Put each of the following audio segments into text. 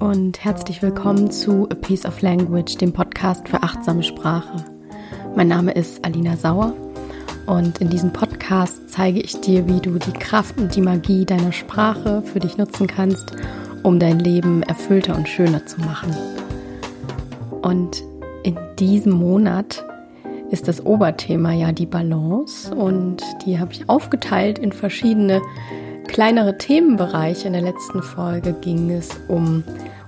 Und herzlich willkommen zu A Piece of Language, dem Podcast für achtsame Sprache. Mein Name ist Alina Sauer und in diesem Podcast zeige ich dir, wie du die Kraft und die Magie deiner Sprache für dich nutzen kannst, um dein Leben erfüllter und schöner zu machen. Und in diesem Monat ist das Oberthema ja die Balance und die habe ich aufgeteilt in verschiedene kleinere Themenbereiche. In der letzten Folge ging es um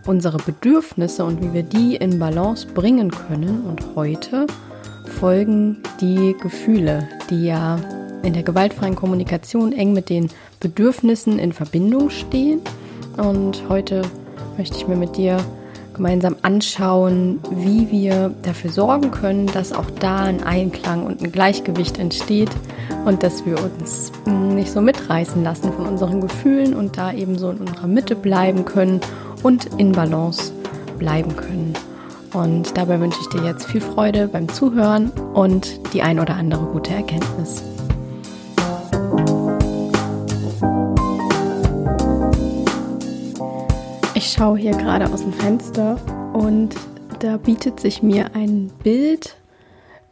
unsere Bedürfnisse und wie wir die in Balance bringen können. Und heute folgen die Gefühle, die ja in der gewaltfreien Kommunikation eng mit den Bedürfnissen in Verbindung stehen. Und heute möchte ich mir mit dir gemeinsam anschauen, wie wir dafür sorgen können, dass auch da ein Einklang und ein Gleichgewicht entsteht und dass wir uns nicht so mitreißen lassen von unseren Gefühlen und da eben so in unserer Mitte bleiben können und in Balance bleiben können. Und dabei wünsche ich dir jetzt viel Freude beim Zuhören und die ein oder andere gute Erkenntnis. Schaue hier gerade aus dem Fenster und da bietet sich mir ein Bild,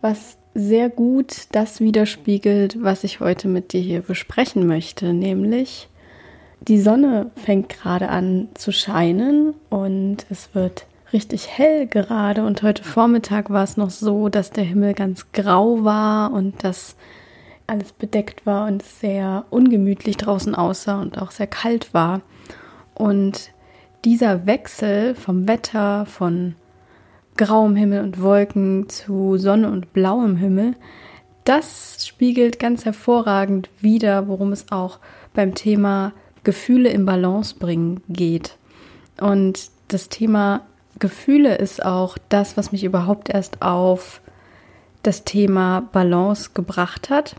was sehr gut das widerspiegelt, was ich heute mit dir hier besprechen möchte, nämlich die Sonne fängt gerade an zu scheinen und es wird richtig hell gerade. Und heute Vormittag war es noch so, dass der Himmel ganz grau war und dass alles bedeckt war und sehr ungemütlich draußen aussah und auch sehr kalt war. Und dieser Wechsel vom Wetter, von grauem Himmel und Wolken zu Sonne und blauem Himmel, das spiegelt ganz hervorragend wider, worum es auch beim Thema Gefühle im Balance bringen geht. Und das Thema Gefühle ist auch das, was mich überhaupt erst auf das Thema Balance gebracht hat.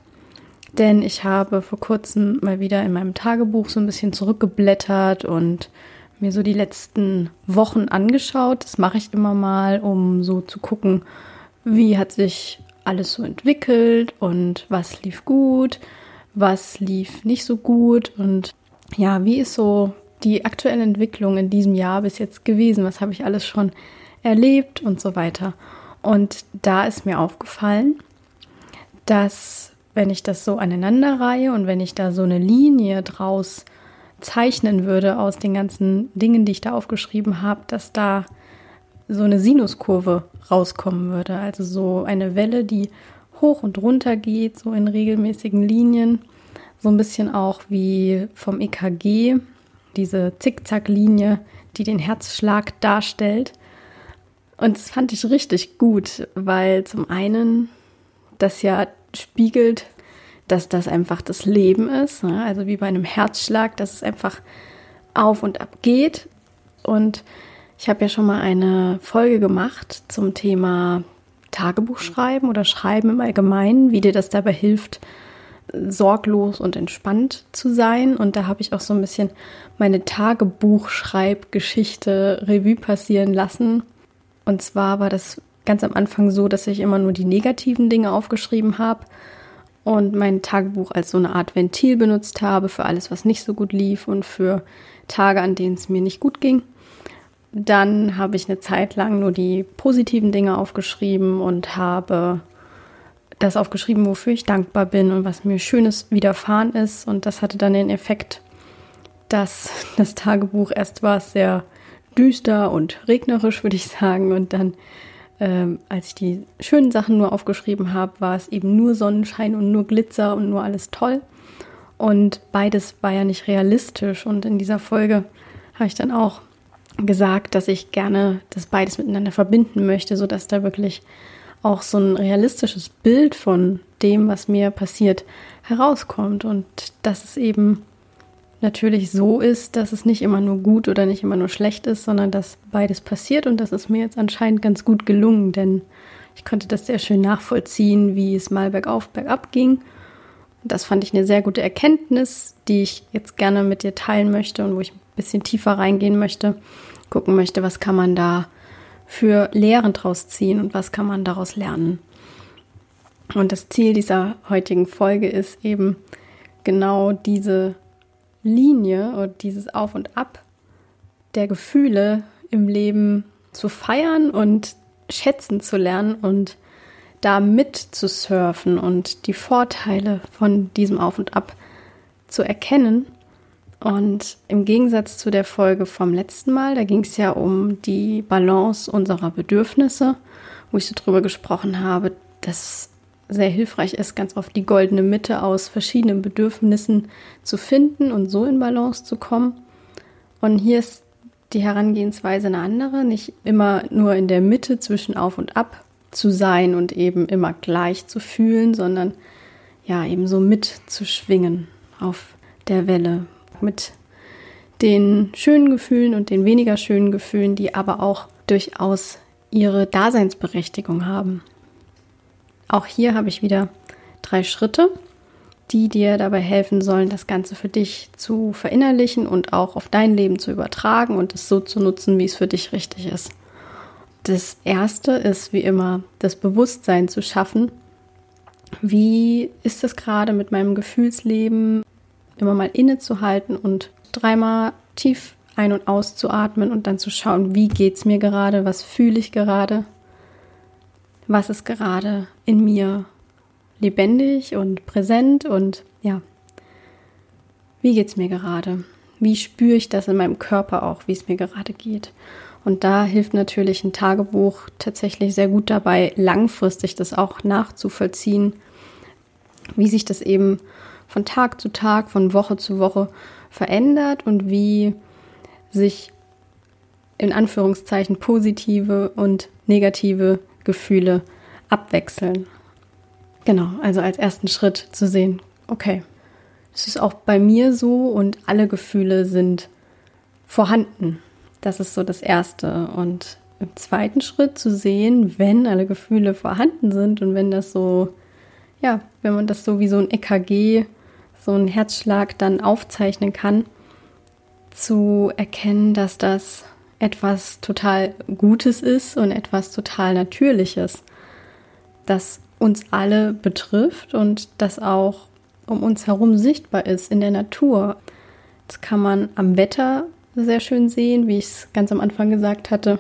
Denn ich habe vor kurzem mal wieder in meinem Tagebuch so ein bisschen zurückgeblättert und mir so die letzten Wochen angeschaut. Das mache ich immer mal, um so zu gucken, wie hat sich alles so entwickelt und was lief gut, was lief nicht so gut und ja, wie ist so die aktuelle Entwicklung in diesem Jahr bis jetzt gewesen? Was habe ich alles schon erlebt und so weiter? Und da ist mir aufgefallen, dass wenn ich das so aneinanderreihe und wenn ich da so eine Linie draus zeichnen würde aus den ganzen Dingen, die ich da aufgeschrieben habe, dass da so eine Sinuskurve rauskommen würde. Also so eine Welle, die hoch und runter geht, so in regelmäßigen Linien. So ein bisschen auch wie vom EKG, diese Zickzacklinie, die den Herzschlag darstellt. Und das fand ich richtig gut, weil zum einen das ja spiegelt, dass das einfach das Leben ist. Ne? Also wie bei einem Herzschlag, dass es einfach auf und ab geht. Und ich habe ja schon mal eine Folge gemacht zum Thema Tagebuch schreiben oder Schreiben im Allgemeinen, wie dir das dabei hilft, sorglos und entspannt zu sein. Und da habe ich auch so ein bisschen meine Tagebuchschreibgeschichte Revue passieren lassen. Und zwar war das ganz am Anfang so, dass ich immer nur die negativen Dinge aufgeschrieben habe und mein Tagebuch als so eine Art Ventil benutzt habe für alles, was nicht so gut lief und für Tage, an denen es mir nicht gut ging. Dann habe ich eine Zeit lang nur die positiven Dinge aufgeschrieben und habe das aufgeschrieben, wofür ich dankbar bin und was mir Schönes widerfahren ist. Und das hatte dann den Effekt, dass das Tagebuch erst war sehr düster und regnerisch, würde ich sagen, und dann ähm, als ich die schönen Sachen nur aufgeschrieben habe, war es eben nur Sonnenschein und nur Glitzer und nur alles toll. Und beides war ja nicht realistisch. Und in dieser Folge habe ich dann auch gesagt, dass ich gerne das beides miteinander verbinden möchte, sodass da wirklich auch so ein realistisches Bild von dem, was mir passiert, herauskommt. Und dass es eben natürlich so ist, dass es nicht immer nur gut oder nicht immer nur schlecht ist, sondern dass beides passiert und das ist mir jetzt anscheinend ganz gut gelungen, denn ich konnte das sehr schön nachvollziehen, wie es mal bergauf, bergab ging. Und das fand ich eine sehr gute Erkenntnis, die ich jetzt gerne mit dir teilen möchte und wo ich ein bisschen tiefer reingehen möchte, gucken möchte, was kann man da für Lehren draus ziehen und was kann man daraus lernen. Und das Ziel dieser heutigen Folge ist eben genau diese Linie oder dieses Auf und Ab der Gefühle im Leben zu feiern und schätzen zu lernen und da mit zu surfen und die Vorteile von diesem Auf und Ab zu erkennen. Und im Gegensatz zu der Folge vom letzten Mal, da ging es ja um die Balance unserer Bedürfnisse, wo ich so drüber gesprochen habe, dass sehr hilfreich ist, ganz oft die goldene Mitte aus verschiedenen Bedürfnissen zu finden und so in Balance zu kommen. Und hier ist die Herangehensweise eine andere, nicht immer nur in der Mitte zwischen auf und ab zu sein und eben immer gleich zu fühlen, sondern ja, eben so mitzuschwingen auf der Welle mit den schönen Gefühlen und den weniger schönen Gefühlen, die aber auch durchaus ihre Daseinsberechtigung haben. Auch hier habe ich wieder drei Schritte, die dir dabei helfen sollen, das Ganze für dich zu verinnerlichen und auch auf dein Leben zu übertragen und es so zu nutzen, wie es für dich richtig ist. Das erste ist wie immer das Bewusstsein zu schaffen. Wie ist es gerade mit meinem Gefühlsleben? Immer mal innezuhalten und dreimal tief ein- und auszuatmen und dann zu schauen, wie geht es mir gerade, was fühle ich gerade, was ist gerade in mir lebendig und präsent und ja, wie geht es mir gerade? Wie spüre ich das in meinem Körper auch, wie es mir gerade geht? Und da hilft natürlich ein Tagebuch tatsächlich sehr gut dabei, langfristig das auch nachzuvollziehen, wie sich das eben von Tag zu Tag, von Woche zu Woche verändert und wie sich in Anführungszeichen positive und negative Gefühle abwechseln. Genau, also als ersten Schritt zu sehen, okay, es ist auch bei mir so und alle Gefühle sind vorhanden. Das ist so das Erste. Und im zweiten Schritt zu sehen, wenn alle Gefühle vorhanden sind und wenn das so, ja, wenn man das so wie so ein EKG, so ein Herzschlag dann aufzeichnen kann, zu erkennen, dass das etwas total Gutes ist und etwas total Natürliches, das uns alle betrifft und das auch um uns herum sichtbar ist in der Natur. Das kann man am Wetter sehr schön sehen, wie ich es ganz am Anfang gesagt hatte.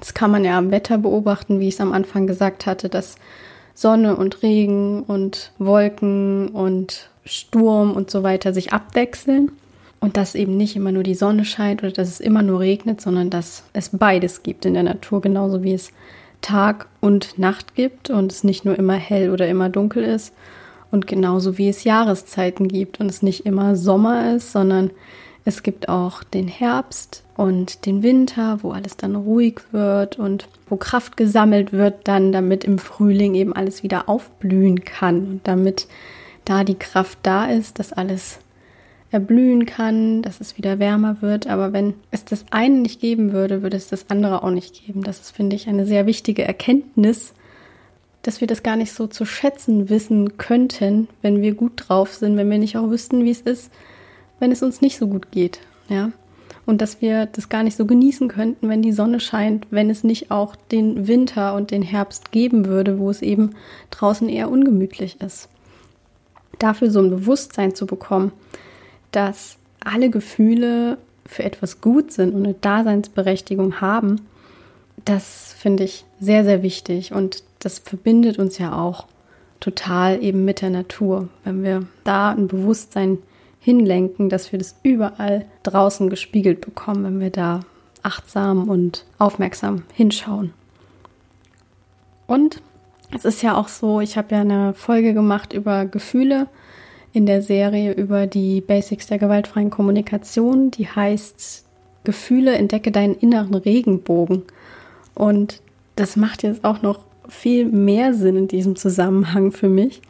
Das kann man ja am Wetter beobachten, wie ich es am Anfang gesagt hatte, dass Sonne und Regen und Wolken und Sturm und so weiter sich abwechseln und dass eben nicht immer nur die Sonne scheint oder dass es immer nur regnet, sondern dass es beides gibt in der Natur, genauso wie es Tag und Nacht gibt und es nicht nur immer hell oder immer dunkel ist und genauso wie es Jahreszeiten gibt und es nicht immer Sommer ist, sondern es gibt auch den Herbst und den Winter, wo alles dann ruhig wird und wo Kraft gesammelt wird, dann damit im Frühling eben alles wieder aufblühen kann und damit da die Kraft da ist, dass alles erblühen kann, dass es wieder wärmer wird. Aber wenn es das eine nicht geben würde, würde es das andere auch nicht geben. Das ist, finde ich, eine sehr wichtige Erkenntnis, dass wir das gar nicht so zu schätzen wissen könnten, wenn wir gut drauf sind, wenn wir nicht auch wüssten, wie es ist, wenn es uns nicht so gut geht. Ja. Und dass wir das gar nicht so genießen könnten, wenn die Sonne scheint, wenn es nicht auch den Winter und den Herbst geben würde, wo es eben draußen eher ungemütlich ist. Dafür so ein Bewusstsein zu bekommen, dass alle Gefühle für etwas gut sind und eine Daseinsberechtigung haben, das finde ich sehr, sehr wichtig. Und das verbindet uns ja auch total eben mit der Natur. Wenn wir da ein Bewusstsein hinlenken, dass wir das überall draußen gespiegelt bekommen, wenn wir da achtsam und aufmerksam hinschauen. Und es ist ja auch so, ich habe ja eine Folge gemacht über Gefühle in der Serie über die Basics der gewaltfreien Kommunikation, die heißt Gefühle, entdecke deinen inneren Regenbogen. Und das macht jetzt auch noch viel mehr Sinn in diesem Zusammenhang für mich.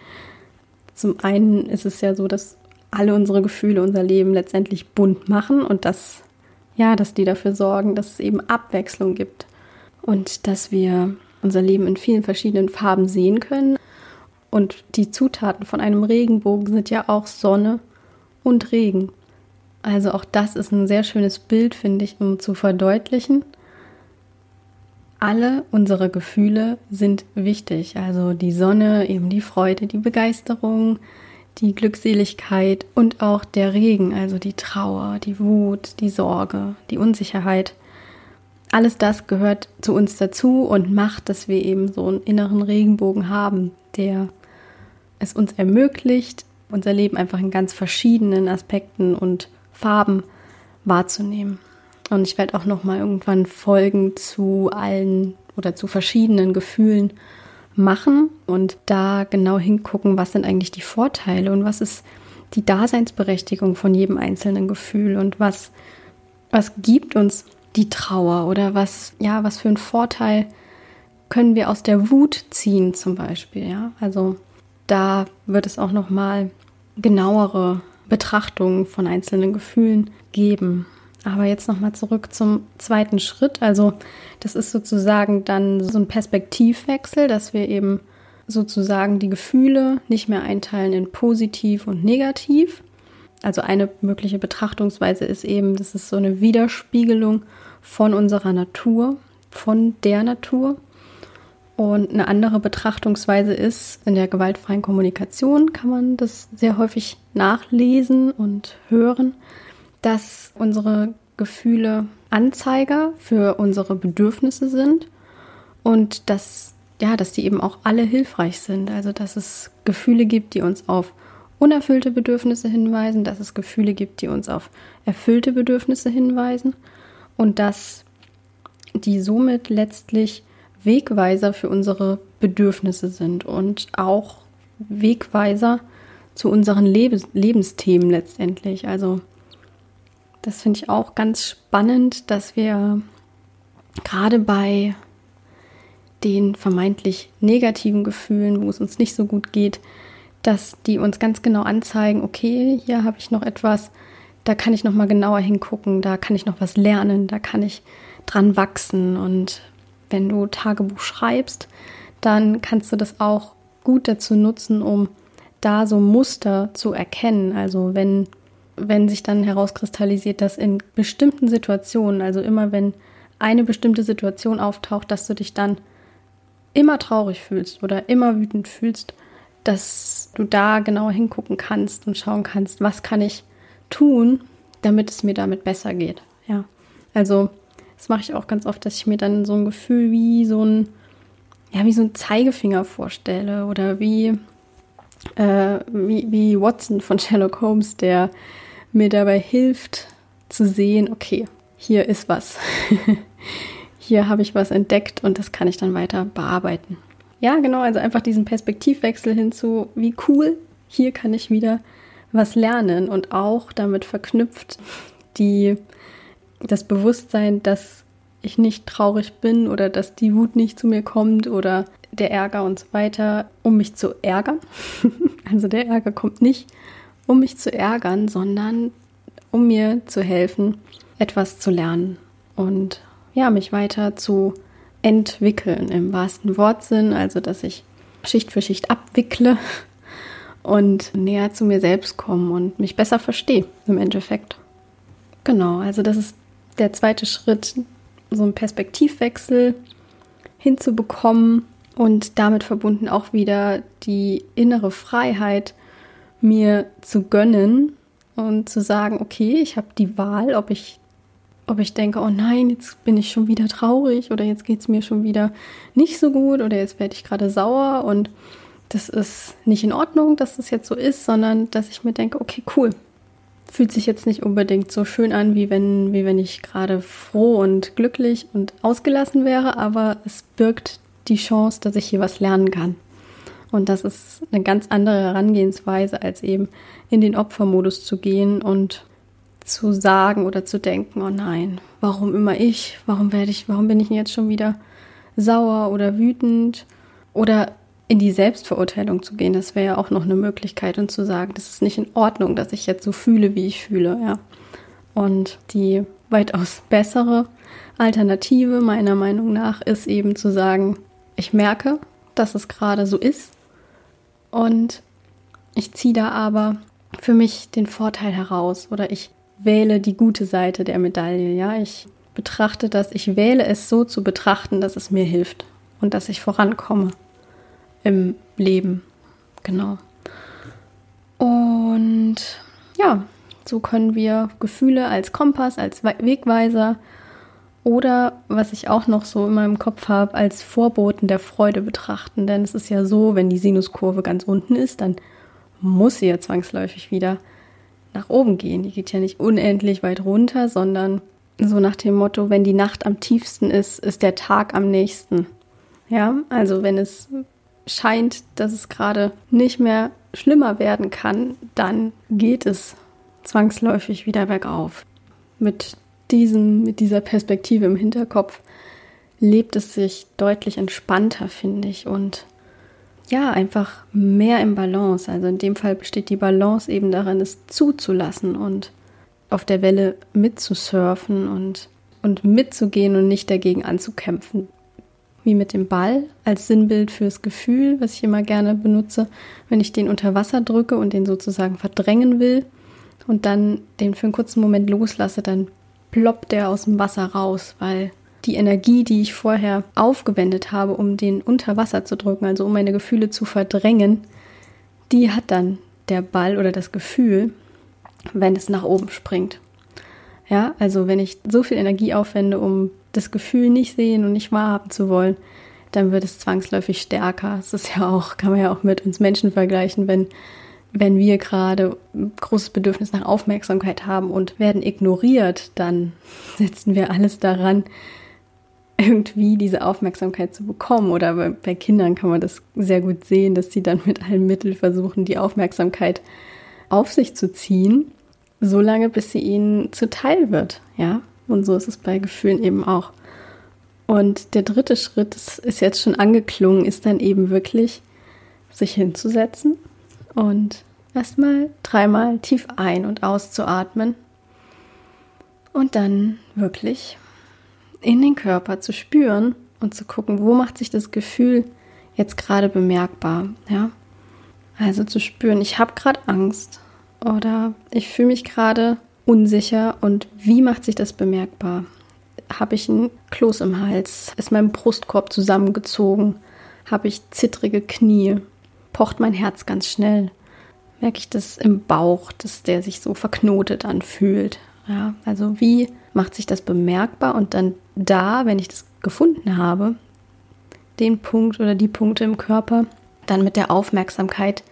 Zum einen ist es ja so, dass alle unsere Gefühle unser Leben letztendlich bunt machen und dass ja, dass die dafür sorgen, dass es eben Abwechslung gibt und dass wir unser Leben in vielen verschiedenen Farben sehen können. Und die Zutaten von einem Regenbogen sind ja auch Sonne und Regen. Also auch das ist ein sehr schönes Bild, finde ich, um zu verdeutlichen, alle unsere Gefühle sind wichtig. Also die Sonne, eben die Freude, die Begeisterung, die Glückseligkeit und auch der Regen, also die Trauer, die Wut, die Sorge, die Unsicherheit. Alles das gehört zu uns dazu und macht, dass wir eben so einen inneren Regenbogen haben, der es uns ermöglicht, unser Leben einfach in ganz verschiedenen Aspekten und Farben wahrzunehmen. Und ich werde auch noch mal irgendwann Folgen zu allen oder zu verschiedenen Gefühlen machen und da genau hingucken, was sind eigentlich die Vorteile und was ist die Daseinsberechtigung von jedem einzelnen Gefühl und was, was gibt uns die Trauer oder was, ja, was für einen Vorteil können wir aus der Wut ziehen zum Beispiel, ja. Also da wird es auch nochmal genauere Betrachtungen von einzelnen Gefühlen geben. Aber jetzt nochmal zurück zum zweiten Schritt. Also das ist sozusagen dann so ein Perspektivwechsel, dass wir eben sozusagen die Gefühle nicht mehr einteilen in positiv und negativ. Also eine mögliche Betrachtungsweise ist eben, das ist so eine Widerspiegelung von unserer Natur, von der Natur. Und eine andere Betrachtungsweise ist, in der gewaltfreien Kommunikation kann man das sehr häufig nachlesen und hören, dass unsere Gefühle Anzeiger für unsere Bedürfnisse sind und dass ja, dass die eben auch alle hilfreich sind. Also dass es Gefühle gibt, die uns auf unerfüllte Bedürfnisse hinweisen, dass es Gefühle gibt, die uns auf erfüllte Bedürfnisse hinweisen und dass die somit letztlich Wegweiser für unsere Bedürfnisse sind und auch Wegweiser zu unseren Lebens Lebensthemen letztendlich. Also das finde ich auch ganz spannend, dass wir gerade bei den vermeintlich negativen Gefühlen, wo es uns nicht so gut geht, dass die uns ganz genau anzeigen, okay, hier habe ich noch etwas, da kann ich noch mal genauer hingucken, da kann ich noch was lernen, da kann ich dran wachsen und wenn du Tagebuch schreibst, dann kannst du das auch gut dazu nutzen, um da so Muster zu erkennen. Also wenn, wenn sich dann herauskristallisiert, dass in bestimmten Situationen, also immer wenn eine bestimmte Situation auftaucht, dass du dich dann immer traurig fühlst oder immer wütend fühlst, dass du da genauer hingucken kannst und schauen kannst, was kann ich tun, damit es mir damit besser geht. Ja, also das mache ich auch ganz oft, dass ich mir dann so ein Gefühl wie so ein, ja, wie so ein Zeigefinger vorstelle oder wie, äh, wie, wie Watson von Sherlock Holmes, der mir dabei hilft zu sehen, okay, hier ist was. hier habe ich was entdeckt und das kann ich dann weiter bearbeiten. Ja, genau, also einfach diesen Perspektivwechsel hinzu, wie cool, hier kann ich wieder was lernen und auch damit verknüpft die das Bewusstsein, dass ich nicht traurig bin oder dass die Wut nicht zu mir kommt oder der Ärger und so weiter, um mich zu ärgern. also der Ärger kommt nicht, um mich zu ärgern, sondern um mir zu helfen, etwas zu lernen und ja, mich weiter zu entwickeln im wahrsten Wortsinn, also dass ich Schicht für Schicht abwickle und näher zu mir selbst komme und mich besser verstehe im Endeffekt. Genau, also das ist der zweite Schritt, so einen Perspektivwechsel hinzubekommen und damit verbunden auch wieder die innere Freiheit mir zu gönnen und zu sagen, okay, ich habe die Wahl, ob ich ob ich denke, oh nein, jetzt bin ich schon wieder traurig oder jetzt geht es mir schon wieder nicht so gut oder jetzt werde ich gerade sauer und das ist nicht in Ordnung, dass das jetzt so ist, sondern dass ich mir denke, okay, cool, fühlt sich jetzt nicht unbedingt so schön an, wie wenn, wie wenn ich gerade froh und glücklich und ausgelassen wäre, aber es birgt die Chance, dass ich hier was lernen kann. Und das ist eine ganz andere Herangehensweise, als eben in den Opfermodus zu gehen und zu sagen oder zu denken, oh nein, warum immer ich? Warum werde ich, warum bin ich jetzt schon wieder sauer oder wütend? Oder in die Selbstverurteilung zu gehen, das wäre ja auch noch eine Möglichkeit und zu sagen, das ist nicht in Ordnung, dass ich jetzt so fühle, wie ich fühle, ja. Und die weitaus bessere Alternative meiner Meinung nach ist eben zu sagen, ich merke, dass es gerade so ist und ich ziehe da aber für mich den Vorteil heraus oder ich wähle die gute Seite der Medaille, ja. Ich betrachte das, ich wähle es so zu betrachten, dass es mir hilft und dass ich vorankomme im Leben. Genau. Und ja, so können wir Gefühle als Kompass, als Wegweiser oder was ich auch noch so in meinem Kopf habe, als Vorboten der Freude betrachten. Denn es ist ja so, wenn die Sinuskurve ganz unten ist, dann muss sie ja zwangsläufig wieder nach oben gehen. Die geht ja nicht unendlich weit runter, sondern so nach dem Motto, wenn die Nacht am tiefsten ist, ist der Tag am nächsten. Ja, also wenn es scheint, dass es gerade nicht mehr schlimmer werden kann, dann geht es zwangsläufig wieder bergauf. Mit diesem, mit dieser Perspektive im Hinterkopf lebt es sich deutlich entspannter, finde ich, und ja, einfach mehr im Balance. Also in dem Fall besteht die Balance eben darin, es zuzulassen und auf der Welle mitzusurfen und, und mitzugehen und nicht dagegen anzukämpfen. Wie mit dem Ball als Sinnbild fürs Gefühl, was ich immer gerne benutze, wenn ich den unter Wasser drücke und den sozusagen verdrängen will und dann den für einen kurzen Moment loslasse, dann ploppt der aus dem Wasser raus, weil die Energie, die ich vorher aufgewendet habe, um den unter Wasser zu drücken, also um meine Gefühle zu verdrängen, die hat dann der Ball oder das Gefühl, wenn es nach oben springt. Ja, also wenn ich so viel Energie aufwende, um das Gefühl nicht sehen und nicht wahrhaben zu wollen, dann wird es zwangsläufig stärker. Das ist ja auch, kann man ja auch mit uns Menschen vergleichen, wenn, wenn wir gerade großes Bedürfnis nach Aufmerksamkeit haben und werden ignoriert, dann setzen wir alles daran, irgendwie diese Aufmerksamkeit zu bekommen. Oder bei, bei Kindern kann man das sehr gut sehen, dass sie dann mit allen Mitteln versuchen, die Aufmerksamkeit auf sich zu ziehen, solange bis sie ihnen zuteil wird. Ja, und so ist es bei Gefühlen eben auch. Und der dritte Schritt, das ist jetzt schon angeklungen, ist dann eben wirklich, sich hinzusetzen und erstmal dreimal tief ein- und auszuatmen und dann wirklich in den Körper zu spüren und zu gucken, wo macht sich das Gefühl jetzt gerade bemerkbar, ja? Also zu spüren, ich habe gerade Angst oder ich fühle mich gerade unsicher und wie macht sich das bemerkbar? Habe ich einen Kloß im Hals? Ist mein Brustkorb zusammengezogen? Habe ich zittrige Knie? Pocht mein Herz ganz schnell? Merke ich das im Bauch, dass der sich so verknotet anfühlt? Ja, also wie macht sich das bemerkbar und dann da, wenn ich das gefunden habe, den Punkt oder die Punkte im Körper, dann mit der Aufmerksamkeit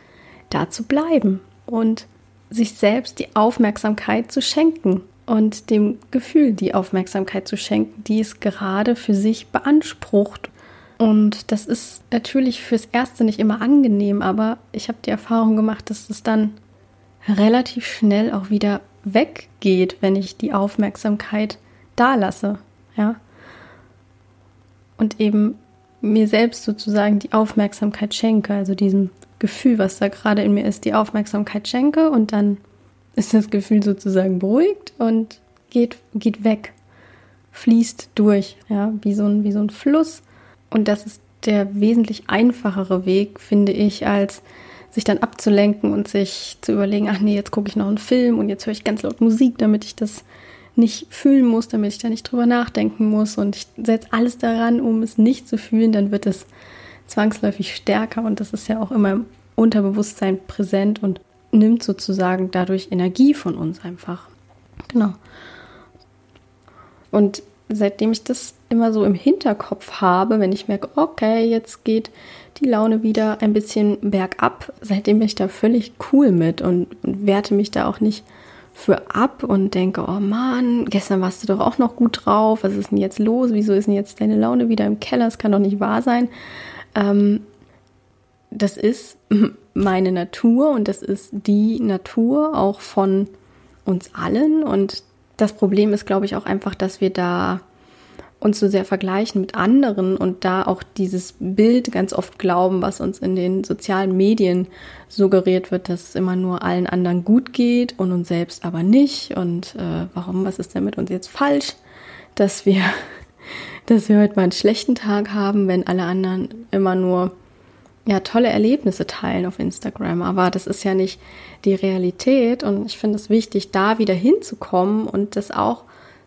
da zu bleiben und sich selbst die Aufmerksamkeit zu schenken und dem Gefühl die Aufmerksamkeit zu schenken, die es gerade für sich beansprucht. Und das ist natürlich fürs Erste nicht immer angenehm, aber ich habe die Erfahrung gemacht, dass es dann relativ schnell auch wieder weggeht, wenn ich die Aufmerksamkeit da lasse, ja. Und eben mir selbst sozusagen die Aufmerksamkeit schenke, also diesem Gefühl, was da gerade in mir ist, die Aufmerksamkeit schenke und dann ist das Gefühl sozusagen beruhigt und geht, geht weg, fließt durch, ja, wie so ein, wie so ein Fluss. Und das ist der wesentlich einfachere Weg, finde ich, als sich dann abzulenken und sich zu überlegen, ach nee, jetzt gucke ich noch einen Film und jetzt höre ich ganz laut Musik, damit ich das nicht fühlen muss, damit ich da nicht drüber nachdenken muss und ich setze alles daran, um es nicht zu fühlen, dann wird es zwangsläufig stärker und das ist ja auch immer im Unterbewusstsein präsent und nimmt sozusagen dadurch Energie von uns einfach. Genau. Und seitdem ich das immer so im Hinterkopf habe, wenn ich merke, okay, jetzt geht die Laune wieder ein bisschen bergab, seitdem bin ich da völlig cool mit und, und werte mich da auch nicht für ab und denke, oh Mann, gestern warst du doch auch noch gut drauf, was ist denn jetzt los? Wieso ist denn jetzt deine Laune wieder im Keller? Das kann doch nicht wahr sein. Ähm, das ist meine Natur und das ist die Natur auch von uns allen. Und das Problem ist, glaube ich, auch einfach, dass wir da uns so sehr vergleichen mit anderen und da auch dieses Bild ganz oft glauben, was uns in den sozialen Medien suggeriert wird, dass es immer nur allen anderen gut geht und uns selbst aber nicht. Und äh, warum, was ist denn mit uns jetzt falsch, dass wir, dass wir heute mal einen schlechten Tag haben, wenn alle anderen immer nur ja, tolle Erlebnisse teilen auf Instagram. Aber das ist ja nicht die Realität und ich finde es wichtig, da wieder hinzukommen und das auch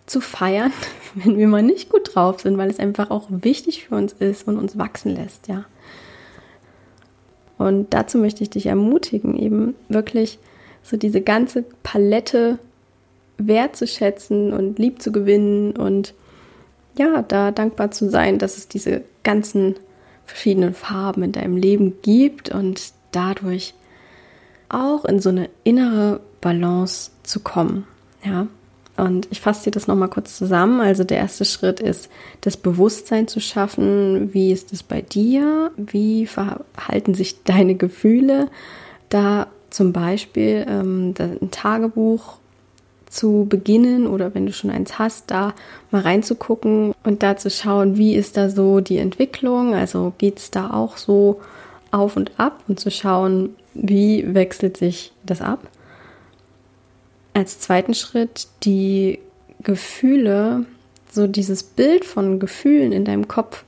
zu feiern, wenn wir mal nicht gut drauf sind, weil es einfach auch wichtig für uns ist und uns wachsen lässt, ja. Und dazu möchte ich dich ermutigen, eben wirklich so diese ganze Palette wertzuschätzen und lieb zu gewinnen und ja, da dankbar zu sein, dass es diese ganzen verschiedenen Farben in deinem Leben gibt und dadurch auch in so eine innere Balance zu kommen. Ja, und ich fasse dir das nochmal kurz zusammen. Also der erste Schritt ist, das Bewusstsein zu schaffen. Wie ist es bei dir? Wie verhalten sich deine Gefühle? Da zum Beispiel ähm, ein Tagebuch zu beginnen oder wenn du schon eins hast, da mal reinzugucken und da zu schauen, wie ist da so die Entwicklung, also geht es da auch so auf und ab und zu schauen, wie wechselt sich das ab. Als zweiten Schritt die Gefühle, so dieses Bild von Gefühlen in deinem Kopf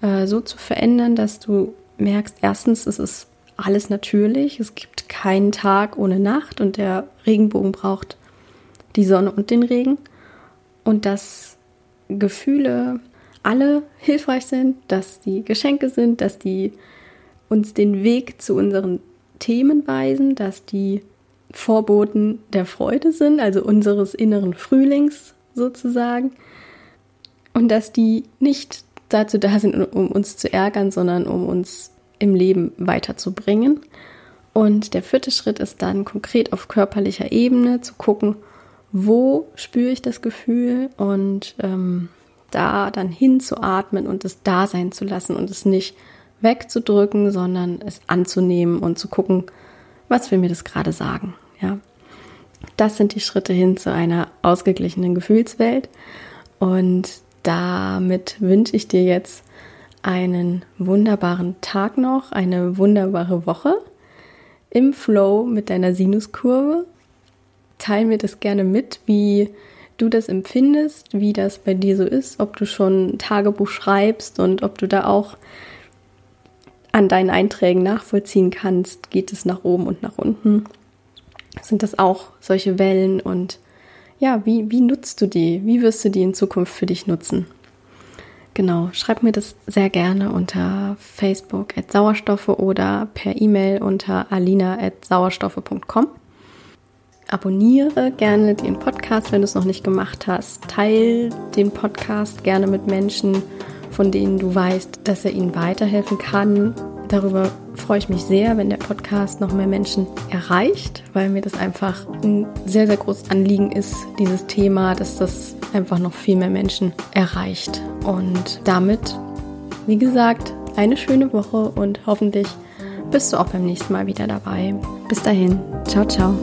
äh, so zu verändern, dass du merkst, erstens, es ist alles natürlich, es gibt keinen Tag ohne Nacht und der Regenbogen braucht die Sonne und den Regen und dass Gefühle alle hilfreich sind, dass die Geschenke sind, dass die uns den Weg zu unseren Themen weisen, dass die Vorboten der Freude sind, also unseres inneren Frühlings sozusagen, und dass die nicht dazu da sind, um uns zu ärgern, sondern um uns im Leben weiterzubringen. Und der vierte Schritt ist dann konkret auf körperlicher Ebene zu gucken, wo spüre ich das Gefühl und ähm, da dann hinzuatmen und es da sein zu lassen und es nicht wegzudrücken, sondern es anzunehmen und zu gucken, was will mir das gerade sagen. Ja, das sind die Schritte hin zu einer ausgeglichenen Gefühlswelt und damit wünsche ich dir jetzt einen wunderbaren Tag noch, eine wunderbare Woche im Flow mit deiner Sinuskurve teile mir das gerne mit, wie du das empfindest, wie das bei dir so ist, ob du schon Tagebuch schreibst und ob du da auch an deinen Einträgen nachvollziehen kannst, geht es nach oben und nach unten. Sind das auch solche Wellen und ja, wie, wie nutzt du die? Wie wirst du die in Zukunft für dich nutzen? Genau, schreib mir das sehr gerne unter Facebook at Sauerstoffe oder per E-Mail unter alina at sauerstoffe.com. Abonniere gerne den Podcast, wenn du es noch nicht gemacht hast. Teil den Podcast gerne mit Menschen, von denen du weißt, dass er ihnen weiterhelfen kann. Darüber freue ich mich sehr, wenn der Podcast noch mehr Menschen erreicht, weil mir das einfach ein sehr, sehr großes Anliegen ist, dieses Thema, dass das einfach noch viel mehr Menschen erreicht. Und damit, wie gesagt, eine schöne Woche und hoffentlich bist du auch beim nächsten Mal wieder dabei. Bis dahin, ciao, ciao.